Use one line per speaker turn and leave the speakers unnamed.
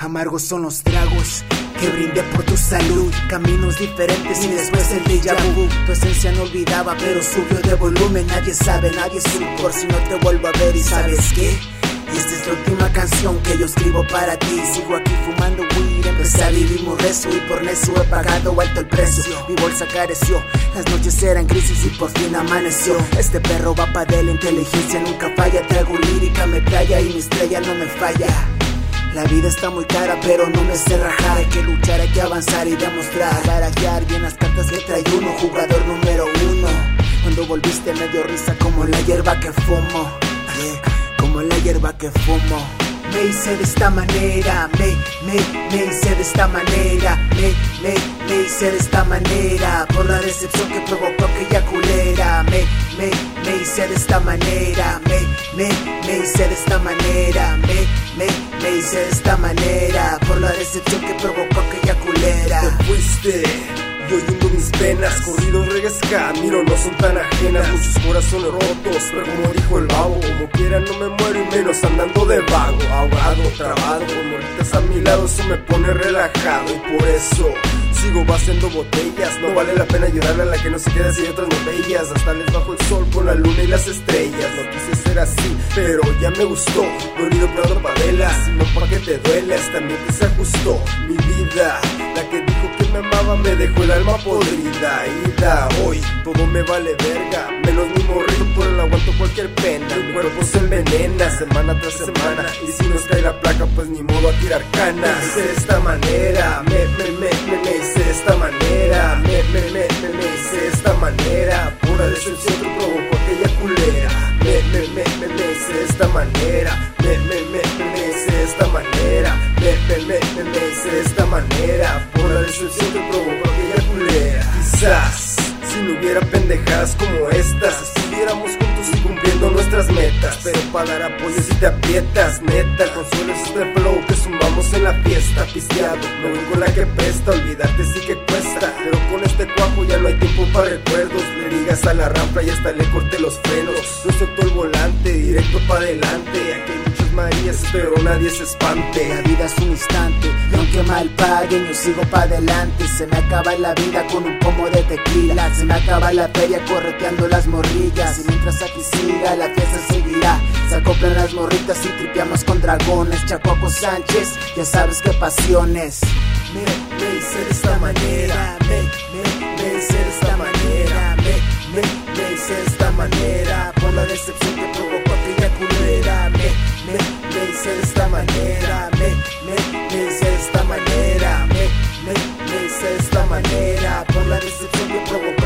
Amargos son los tragos que brindé por tu salud. Caminos diferentes y después el déjà vu. Tu esencia no olvidaba, pero subió de volumen. Nadie sabe, nadie supo por si no te vuelvo a ver. ¿Y sabes qué? Esta es la última canción que yo escribo para ti. Sigo aquí fumando weed, empecé a vivir recio y por necio he pagado alto el precio. Mi bolsa careció, las noches eran crisis y por fin amaneció. Este perro va pa' de la inteligencia, nunca falla. Traigo lírica, me traya y mi estrella no me falla. La vida está muy cara, pero no me sé rajar. Hay que luchar, hay que avanzar y demostrar. Barajear bien las cartas que trae uno, jugador número uno. Cuando volviste me dio risa como la hierba que fumo. Yeah, como la hierba que fumo. Me hice de esta manera, me, me, me hice de esta manera, me, me, me hice de esta manera, por la decepción que provocó aquella culera, me, me, me hice de esta manera, me, me, me hice de esta manera, me, hice de esta manera, por la decepción que provocó aquella culera.
Te fuiste. Y hoy hundo mis penas, corridos reggae camino no son tan ajenas Muchos corazones rotos, pero como dijo el babo Como quiera no me muero y menos andando de vago Ahogado, trabado, con moritas a mi lado Eso me pone relajado y por eso Sigo vaciando botellas, no vale la pena ayudarle a la que no se queda si hay otras botellas. Hasta les bajo el sol con la luna y las estrellas. No quise ser así, pero ya me gustó. Dolido plano pa' velas, no pa' que te duelas. También que se ajustó mi vida. La que dijo que me amaba me dejó el alma podrida. Ida, hoy todo me vale verga. Menos mi morrito, por el aguanto cualquier pena. Mi cuerpo se envenena semana tras semana. Y si nos cae la placa pues ni modo a tirar canas. De esta manera, me, manera Pura decepción que provocó aquella culera. Me, me, me, me, me de esta manera. Me, me, me, me, me de esta manera. Me, me, me, me, me de esta manera Por la decepción que provocó aquella culera. Quizás si no hubiera pendejadas como estas Estuviéramos juntos y cumpliendo nuestras metas Pero para dar apoyo si te aprietas Neta, consuelo es este flow que zumbamos en la fiesta Pisteado, no con la que presta Olvidarte sí que tiempo para recuerdos. Le digas a la rampa y hasta le corté los frenos No soltó el volante, directo para adelante. Aquí hay muchas Marías, pero nadie se espante.
La vida es un instante y aunque mal paguen yo sigo pa' adelante. Se me acaba la vida con un pomo de tequila. Se me acaba la feria correteando las morrillas. Y mientras aquí siga la fiesta seguirá. Se acoplan las morritas y tripeamos con dragones. Chacoco Sánchez, ya sabes qué pasiones. Me, me hice de esta manera. Me, me, me hice de decepción que provocó aquella culera. Me, me, me hice esta manera, me, me, me hice esta manera, me, me, me hice esta manera, por la decepción que provocó